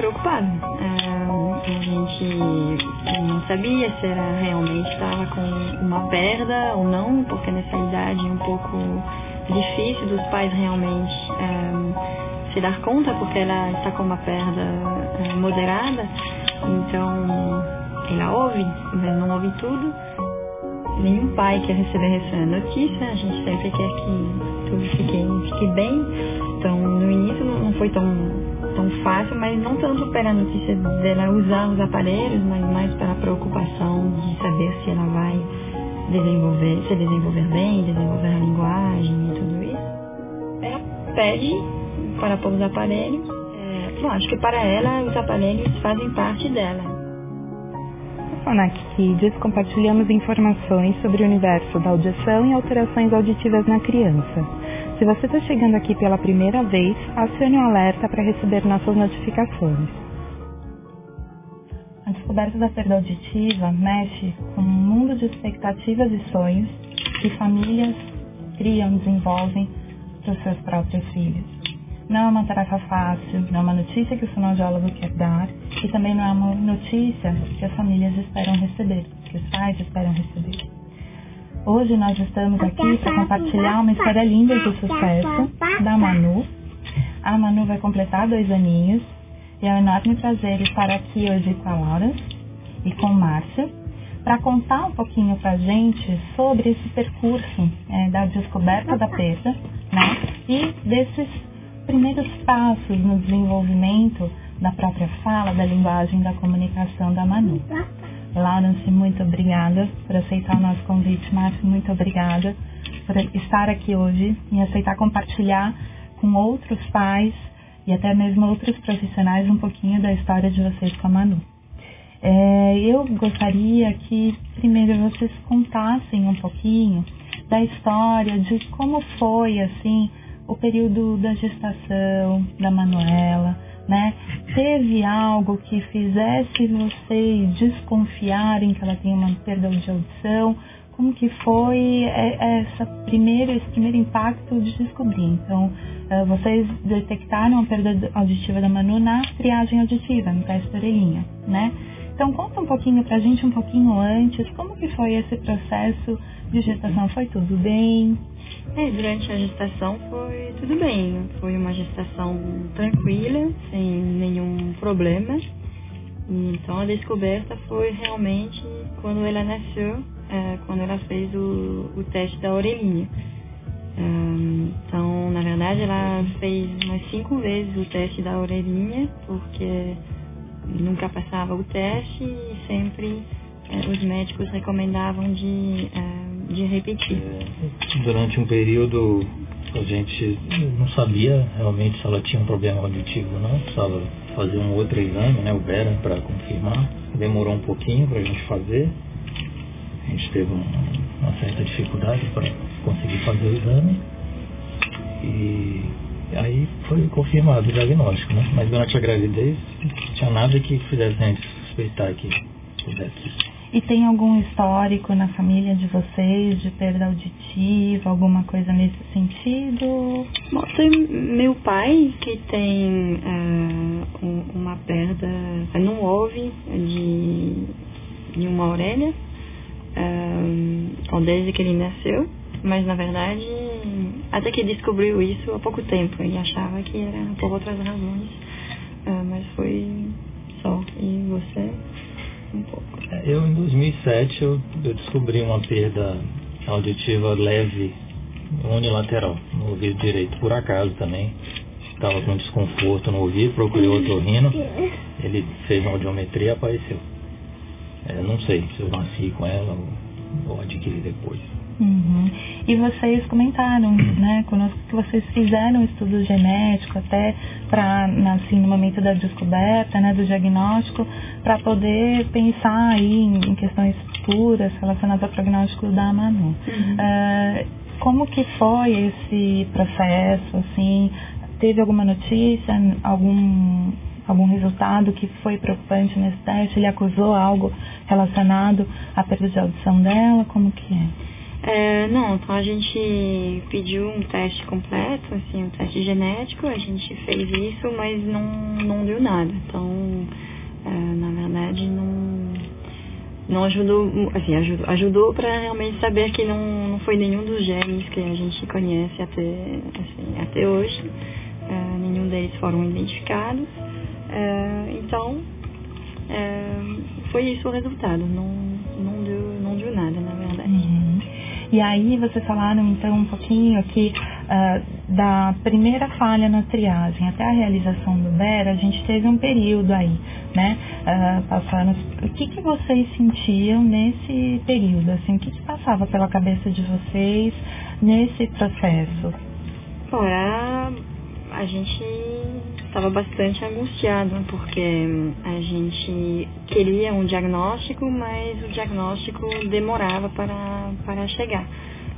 preocupado. É, a gente não sabia se era realmente estava com uma perda ou não, porque nessa idade é um pouco difícil dos pais realmente é, se dar conta, porque ela está com uma perda é, moderada. Então, ela ouve, mas não ouve tudo. Nenhum pai quer receber essa notícia, a gente sempre quer que tudo fique, fique bem. Então, no início não foi tão, tão fácil, mas não tanto pela notícia dela usar os aparelhos, mas mais pela preocupação de saber se ela vai desenvolver, se desenvolver bem, desenvolver a linguagem e tudo isso. Ela pede para pôr os aparelhos. É, bom, acho que para ela os aparelhos fazem parte dela. No Fonac Kids compartilhamos informações sobre o universo da audição e alterações auditivas na criança. Se você está chegando aqui pela primeira vez, acione o alerta para receber nossas notificações. A descoberta da perda auditiva mexe com um mundo de expectativas e sonhos que famílias criam, desenvolvem para os seus próprios filhos. Não é uma tarefa fácil, não é uma notícia que o fonoaudiólogo quer dar e também não é uma notícia que as famílias esperam receber, que os pais esperam receber. Hoje nós estamos aqui para compartilhar uma história linda de sucesso da Manu. A Manu vai completar dois aninhos e é um enorme prazer estar aqui hoje com a Laura e com o Márcio para contar um pouquinho para a gente sobre esse percurso é, da descoberta da perda né, e desses primeiros passos no desenvolvimento da própria fala, da linguagem, da comunicação da Manu. Laurence, muito obrigada por aceitar o nosso convite. Márcio, muito obrigada por estar aqui hoje e aceitar compartilhar com outros pais e até mesmo outros profissionais um pouquinho da história de vocês com a Manu. É, eu gostaria que primeiro vocês contassem um pouquinho da história de como foi assim o período da gestação da Manuela, né? Teve algo que fizesse vocês desconfiarem que ela tem uma perda de audição? Como que foi essa primeira, esse primeiro impacto de descobrir? Então, eh, vocês detectaram a perda auditiva da Manu na triagem auditiva, no teste da orelhinha, né? Então, conta um pouquinho pra gente, um pouquinho antes, como que foi esse processo de gestação? Foi tudo bem? É, durante a gestação foi tudo bem. Foi uma gestação tranquila, sem nenhum problema. Então a descoberta foi realmente quando ela nasceu, é, quando ela fez o, o teste da orelhinha. então, na verdade, ela fez umas cinco vezes o teste da orelhinha, porque nunca passava o teste e sempre é, os médicos recomendavam de é, de repetir. Durante um período a gente não sabia realmente se ela tinha um problema auditivo ou não, precisava fazer um outro exame, né, o Vera, para confirmar. Demorou um pouquinho para a gente fazer, a gente teve uma certa dificuldade para conseguir fazer o exame e aí foi confirmado o diagnóstico, né? Mas durante a gravidez não tinha nada que fizesse a gente suspeitar que pudesse e tem algum histórico na família de vocês de perda auditiva, alguma coisa nesse sentido? Bom, tem meu pai que tem uh, uma perda, não ouve de, de uma orelha, uh, desde que ele nasceu, mas na verdade, até que descobriu isso há pouco tempo, ele achava que era por outras razões, uh, mas foi só. E você? Um pouco. Eu, em 2007, eu, eu descobri uma perda auditiva leve unilateral no ouvido direito, por acaso também. Estava com desconforto no ouvido, procurei outro otorrino, ele fez uma audiometria e apareceu. É, não sei se eu nasci com ela ou, ou adquiri depois. Uhum. E vocês comentaram, né, conosco que vocês fizeram estudo genético até para, assim, no momento da descoberta, né, do diagnóstico, para poder pensar aí em, questões futuras relacionadas ao prognóstico da Manu. Uhum. Uh, como que foi esse processo, assim, teve alguma notícia, algum algum resultado que foi preocupante nesse teste? Ele acusou algo relacionado à perda de audição dela? Como que é? É, não, então a gente pediu um teste completo, assim, um teste genético, a gente fez isso, mas não, não deu nada. Então, é, na verdade, não, não ajudou, assim, ajudou, ajudou para realmente saber que não, não foi nenhum dos genes que a gente conhece até, assim, até hoje. É, nenhum deles foram identificados. É, então, é, foi isso o resultado. Não, não, deu, não deu nada, na verdade. Uhum. E aí vocês falaram então um pouquinho aqui uh, da primeira falha na triagem até a realização do BERA, a gente teve um período aí, né? Uh, o que, que vocês sentiam nesse período? Assim, o que, que passava pela cabeça de vocês nesse processo? Bom, a gente estava bastante angustiado, porque a gente queria um diagnóstico, mas o diagnóstico demorava para, para chegar.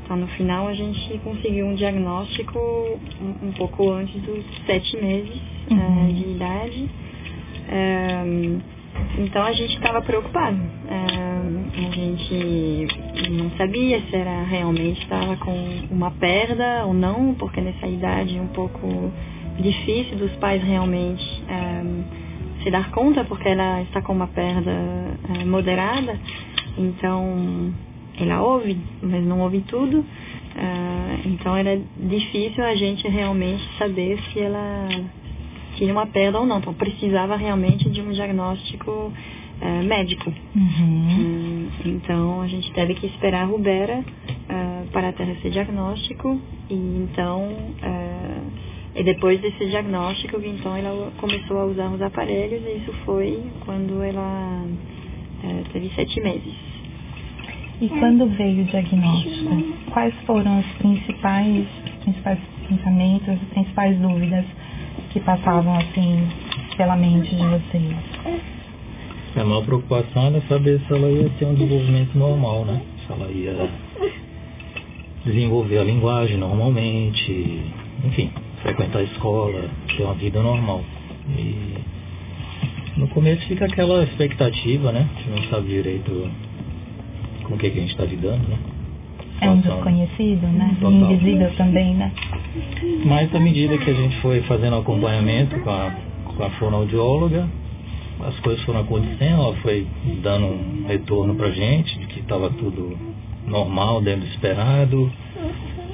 Então, no final, a gente conseguiu um diagnóstico um, um pouco antes dos sete meses uhum. uh, de idade. Um, então, a gente estava preocupado. Um, a gente não sabia se era realmente estava com uma perda ou não, porque nessa idade um pouco difícil dos pais realmente é, se dar conta, porque ela está com uma perda é, moderada, então ela ouve, mas não ouve tudo. É, então era difícil a gente realmente saber se ela tinha uma perda ou não. Então precisava realmente de um diagnóstico é, médico. Uhum. É, então a gente teve que esperar a rubera é, para ter esse diagnóstico e então e depois desse diagnóstico, então ela começou a usar os aparelhos e isso foi quando ela é, teve sete meses. E quando veio o diagnóstico, quais foram os principais, principais pensamentos, as principais dúvidas que passavam assim pela mente de vocês? A maior preocupação era saber se ela ia ter um desenvolvimento normal, né? Se ela ia desenvolver a linguagem normalmente, enfim, frequentar a escola, ter uma vida normal. E no começo fica aquela expectativa, né? A gente não sabe direito com o que, que a gente está lidando, né? É um desconhecido, né? Total. Invisível também, né? Mas à medida que a gente foi fazendo acompanhamento com a, com a fonoaudióloga, as coisas foram acontecendo, ela foi dando um retorno pra gente de que estava tudo normal, dentro do esperado.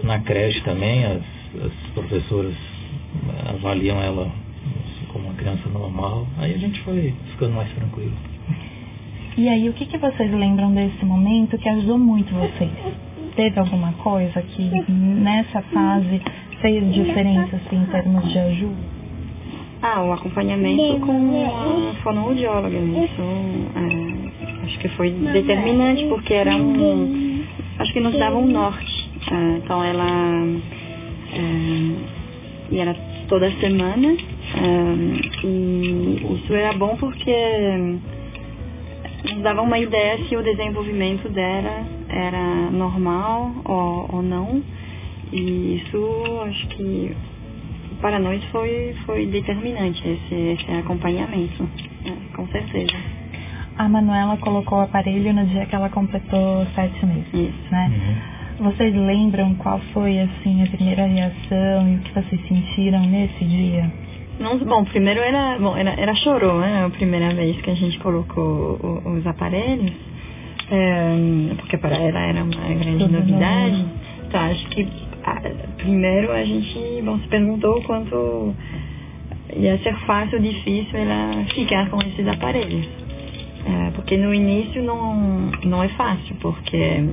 Na creche também, as as professoras avaliam ela como uma criança normal. Aí a gente foi ficando mais tranquilo. E aí, o que, que vocês lembram desse momento que ajudou muito vocês? Teve alguma coisa que nessa fase fez diferença assim, em termos de ajuda? Ah, o acompanhamento com a fonoaudióloga. Isso é, acho que foi determinante porque era um. Acho que nos dava um norte. É, então ela é, e era toda semana. É, e isso era bom porque nos dava uma ideia se o desenvolvimento dela era normal ou, ou não. E isso acho que para nós foi, foi determinante esse, esse acompanhamento, é, com certeza. A Manuela colocou o aparelho no dia que ela completou sete meses, Isso. né? Uhum. Vocês lembram qual foi assim a primeira reação e o que vocês sentiram nesse dia? Não, bom, primeiro era, bom, era, era chorou, né? A primeira vez que a gente colocou os aparelhos, é, porque para ela era uma grande Tudo novidade. Então, acho que a, primeiro a gente, bom, se perguntou quanto ia ser fácil ou difícil ela ficar com esses aparelhos. É, porque no início não, não é fácil, porque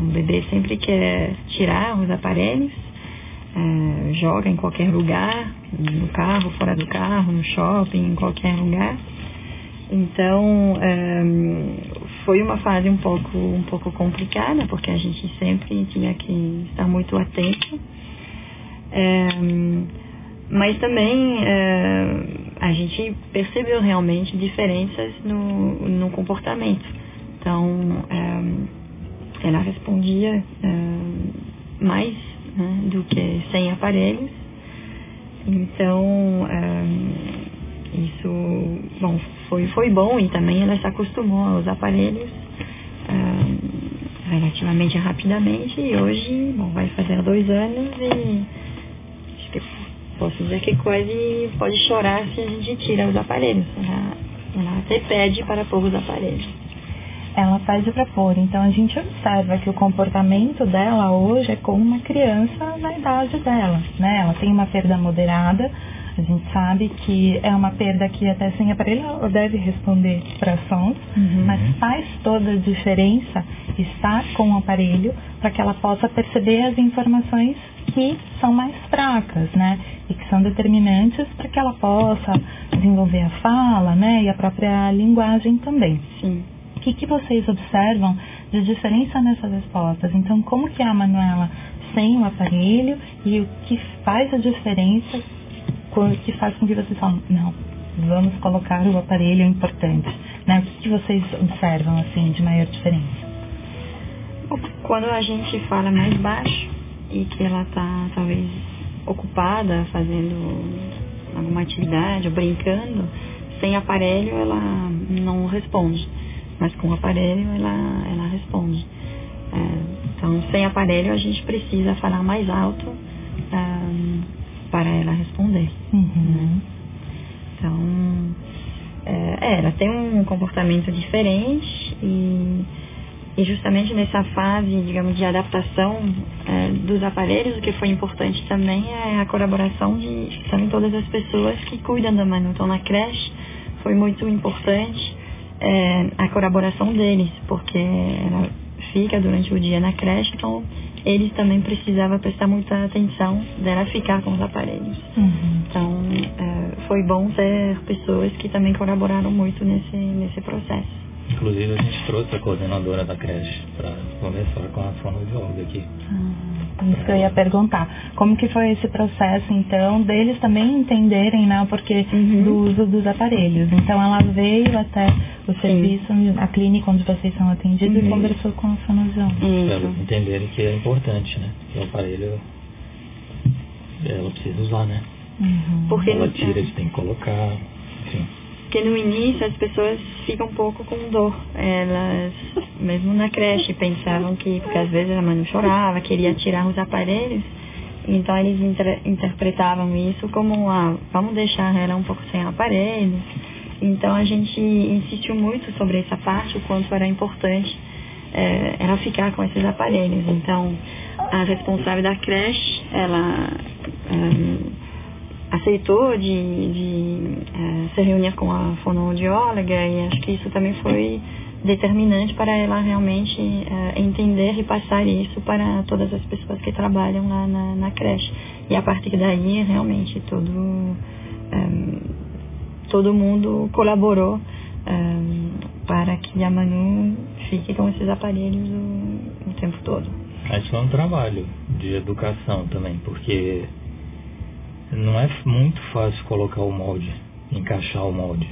o bebê sempre quer tirar os aparelhos, é, joga em qualquer lugar, no carro, fora do carro, no shopping, em qualquer lugar. Então, é, foi uma fase um pouco, um pouco complicada, porque a gente sempre tinha que estar muito atento. É, mas também é, a gente percebeu realmente diferenças no, no comportamento. Então, é, ela respondia uh, mais né, do que sem aparelhos. Então, uh, isso, bom, foi, foi bom e também ela se acostumou aos aparelhos uh, relativamente rapidamente e hoje, bom, vai fazer dois anos e acho que posso dizer que quase pode chorar se a gente tira os aparelhos. Ela, ela até pede para pôr os aparelhos. Ela pede para pôr. Então a gente observa que o comportamento dela hoje é como uma criança na idade dela, né? Ela tem uma perda moderada. A gente sabe que é uma perda que até sem aparelho deve responder para sons, uhum. mas faz toda a diferença estar com o aparelho para que ela possa perceber as informações que são mais fracas, né? E que são determinantes para que ela possa desenvolver a fala, né? E a própria linguagem também. Sim. O que, que vocês observam de diferença nessas respostas? Então, como que é a Manuela sem o aparelho e o que faz a diferença, o que faz com que vocês falem, não, vamos colocar o aparelho importante, né? O que, que vocês observam, assim, de maior diferença? Quando a gente fala mais baixo e que ela está, talvez, ocupada fazendo alguma atividade ou brincando, sem aparelho ela não responde mas com o aparelho ela, ela responde. É, então, sem aparelho, a gente precisa falar mais alto é, para ela responder. Uhum. Então, é, é, ela tem um comportamento diferente e, e justamente nessa fase, digamos, de adaptação é, dos aparelhos, o que foi importante também é a colaboração de também todas as pessoas que cuidam da Manu. Então, na creche foi muito importante é, a colaboração deles, porque ela fica durante o dia na creche, então eles também precisavam prestar muita atenção dela ficar com os aparelhos. Uhum. Então é, foi bom ter pessoas que também colaboraram muito nesse, nesse processo. Inclusive a gente trouxe a coordenadora da creche para conversar com a fonoaudióloga aqui. Ah, isso que eu ia perguntar. Como que foi esse processo, então, deles também entenderem né, o porquê uhum. do uso dos aparelhos? Então ela veio até o serviço, Sim. a clínica onde vocês são atendidos uhum. e conversou com a fonoaudióloga. Para eles entenderem que é importante, né? Que o aparelho ela precisa usar, né? Uhum. Porque ela tira, eles têm que colocar, enfim. Porque no início as pessoas ficam um pouco com dor. Elas, mesmo na creche, pensavam que, porque às vezes a mãe chorava, queria tirar os aparelhos, então eles inter interpretavam isso como, ah, vamos deixar ela um pouco sem aparelho. Então a gente insistiu muito sobre essa parte, o quanto era importante é, ela ficar com esses aparelhos. Então a responsável da creche, ela. É, aceitou de, de é, se reunir com a fonoaudióloga e acho que isso também foi determinante para ela realmente é, entender e passar isso para todas as pessoas que trabalham lá na, na creche. E a partir daí, realmente, todo, é, todo mundo colaborou para que a Manu fique com esses aparelhos o, o tempo todo. Acho que é um trabalho de educação também, porque não é muito fácil colocar o molde, encaixar o molde.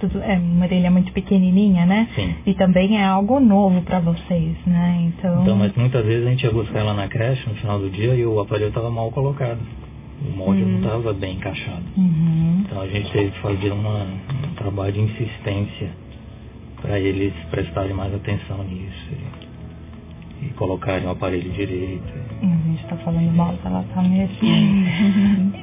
Tudo, é uma orelha muito pequenininha, né? Sim. E também é algo novo para vocês, né? Então... então, mas muitas vezes a gente ia buscar ela na creche no final do dia e o aparelho estava mal colocado. O molde uhum. não estava bem encaixado. Uhum. Então a gente teve que fazer uma, um trabalho de insistência para eles prestarem mais atenção nisso e colocarem o aparelho direito. A gente está falando mal, ela está mesmo.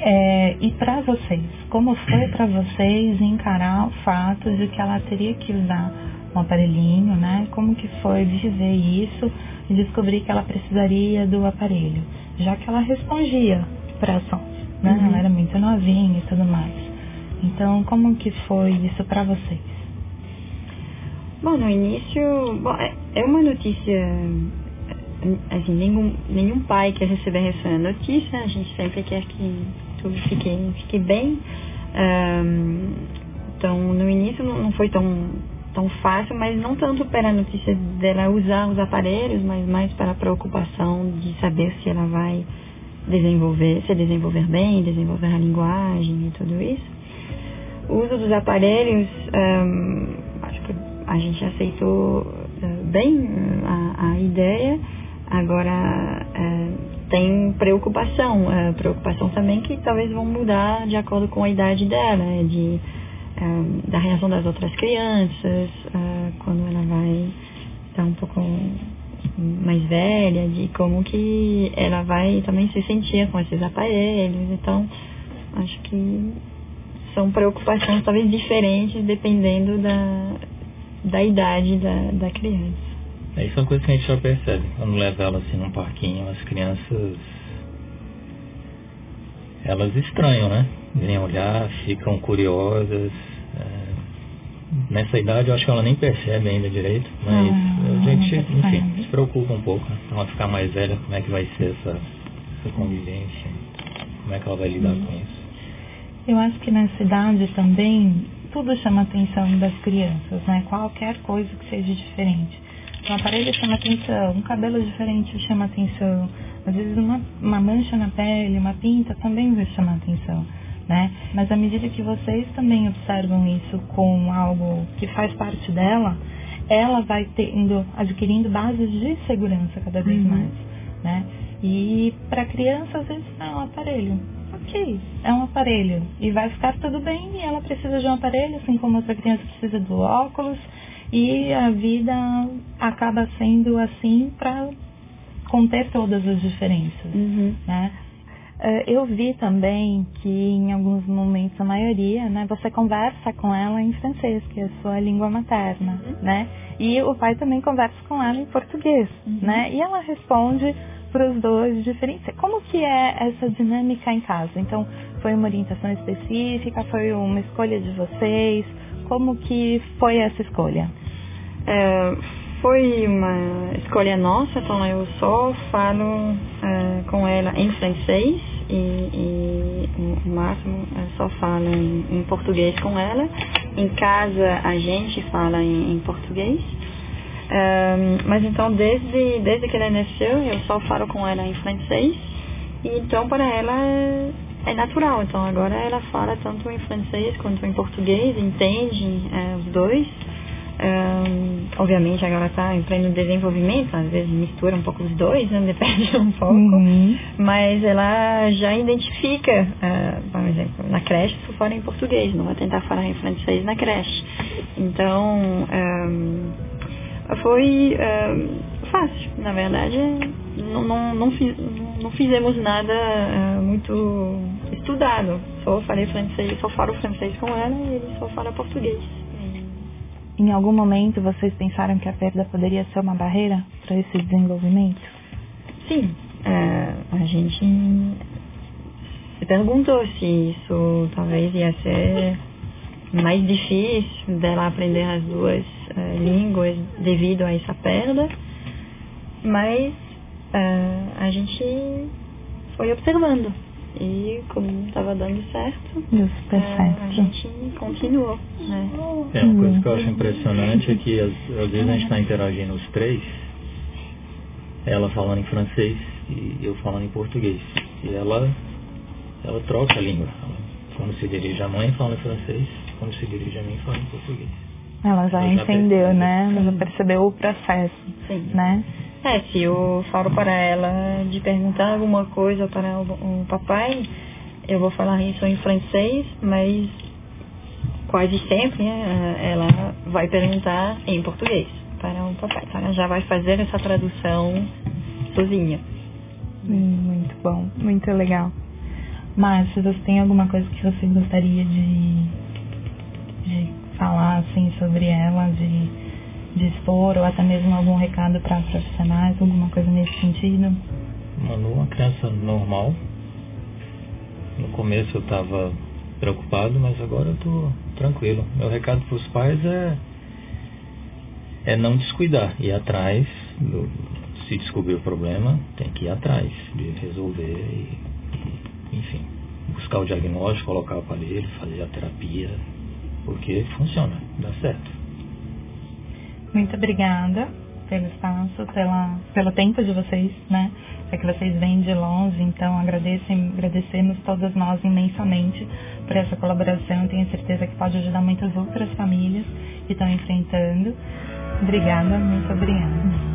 é, e para vocês, como foi para vocês encarar o fato de que ela teria que usar um aparelhinho, né? Como que foi viver isso e descobrir que ela precisaria do aparelho? Já que ela respondia para sons, né? Uhum. Ela era muito novinha e tudo mais. Então, como que foi isso para vocês? Bom, no início, bom, é, é uma notícia assim, nenhum, nenhum pai quer receber essa notícia, a gente sempre quer que tudo fique, fique bem. Um, então, no início não, não foi tão, tão fácil, mas não tanto pela notícia dela usar os aparelhos, mas mais pela preocupação de saber se ela vai desenvolver, se desenvolver bem, desenvolver a linguagem e tudo isso. O uso dos aparelhos, um, acho que a gente aceitou uh, bem a, a ideia. Agora, é, tem preocupação, é, preocupação também que talvez vão mudar de acordo com a idade dela, né, de, é, da reação das outras crianças, é, quando ela vai estar um pouco mais velha, de como que ela vai também se sentir com esses aparelhos. Então, acho que são preocupações talvez diferentes dependendo da, da idade da, da criança. É, isso é uma coisa que a gente já percebe. Quando leva ela assim num parquinho, as crianças elas estranham, né? Vêm olhar, ficam curiosas. É... Nessa idade eu acho que ela nem percebe ainda direito, mas ah, a gente, enfim, se preocupa um pouco. Né? Quando ela ficar mais velha, como é que vai ser essa, essa convivência? Como é que ela vai lidar com isso? Eu acho que nessa idade também tudo chama a atenção das crianças, né? Qualquer coisa que seja diferente. Um aparelho chama atenção, um cabelo diferente chama atenção, às vezes uma, uma mancha na pele, uma pinta também vai chamar atenção. Né? Mas à medida que vocês também observam isso com algo que faz parte dela, ela vai tendo, adquirindo bases de segurança cada vez uhum. mais, né? E para criança às vezes é um aparelho, ok, é um aparelho e vai ficar tudo bem. E ela precisa de um aparelho, assim como outra criança precisa do óculos e a vida acaba sendo assim para conter todas as diferenças, uhum. né? Eh, eu vi também que em alguns momentos, a maioria, né, você conversa com ela em francês, que é a sua língua materna, uhum. né? E o pai também conversa com ela em português, uhum. né? E ela responde para os dois diferentes. Como que é essa dinâmica em casa? Então, foi uma orientação específica? Foi uma escolha de vocês? Como que foi essa escolha? É, foi uma escolha nossa, então eu só falo é, com ela em francês e, e o máximo só falo em, em, português com ela. Em casa a gente fala em, em português. É, mas então desde, desde que ela nasceu eu só falo com ela em francês. E então para ela é, é natural. Então agora ela fala tanto em francês quanto em português, entende é, os dois. Um, obviamente agora está em pleno desenvolvimento, às vezes mistura um pouco os dois, né? depende um pouco, uhum. mas ela já identifica, uh, por exemplo, na creche se for em português, não vai tentar falar em francês na creche. Então um, foi um, fácil, na verdade não, não, não, fiz, não fizemos nada uh, muito estudado, só falei francês, só falo francês com ela e ele só fala português. Em algum momento vocês pensaram que a perda poderia ser uma barreira para esse desenvolvimento? Sim, é, a gente se perguntou se isso talvez ia ser mais difícil dela aprender as duas é, línguas devido a essa perda, mas é, a gente foi observando e como estava dando certo, Deu super certo. a gente continuou. Né? É, uma coisa que eu acho impressionante é que às, às vezes a gente está interagindo os três, ela falando em francês e eu falando em português. E ela, ela troca a língua. Quando se dirige à mãe, fala em francês, quando se dirige a mim, fala em português. Ela já ela entendeu, já né? Ela já percebeu o processo, Sim. né? É, se eu falo para ela de perguntar alguma coisa para o, o papai, eu vou falar isso em francês, mas quase sempre né, ela vai perguntar em português para o papai. Então ela já vai fazer essa tradução sozinha. Hum, muito bom, muito legal. Márcia, você tem alguma coisa que você gostaria de, de falar assim sobre ela, de de expor ou até mesmo algum recado para profissionais, alguma coisa nesse sentido? Manu, uma criança normal. No começo eu estava preocupado, mas agora eu estou tranquilo. Meu recado para os pais é é não descuidar, ir atrás, do, se descobrir o problema, tem que ir atrás de resolver e, e, enfim, buscar o diagnóstico, colocar o aparelho, fazer a terapia, porque funciona, dá certo. Muito obrigada pelo espaço, pela, pelo tempo de vocês, né? É que vocês vêm de longe, então agradecem, agradecemos todas nós imensamente por essa colaboração. Tenho certeza que pode ajudar muitas outras famílias que estão enfrentando. Obrigada, muito obrigada.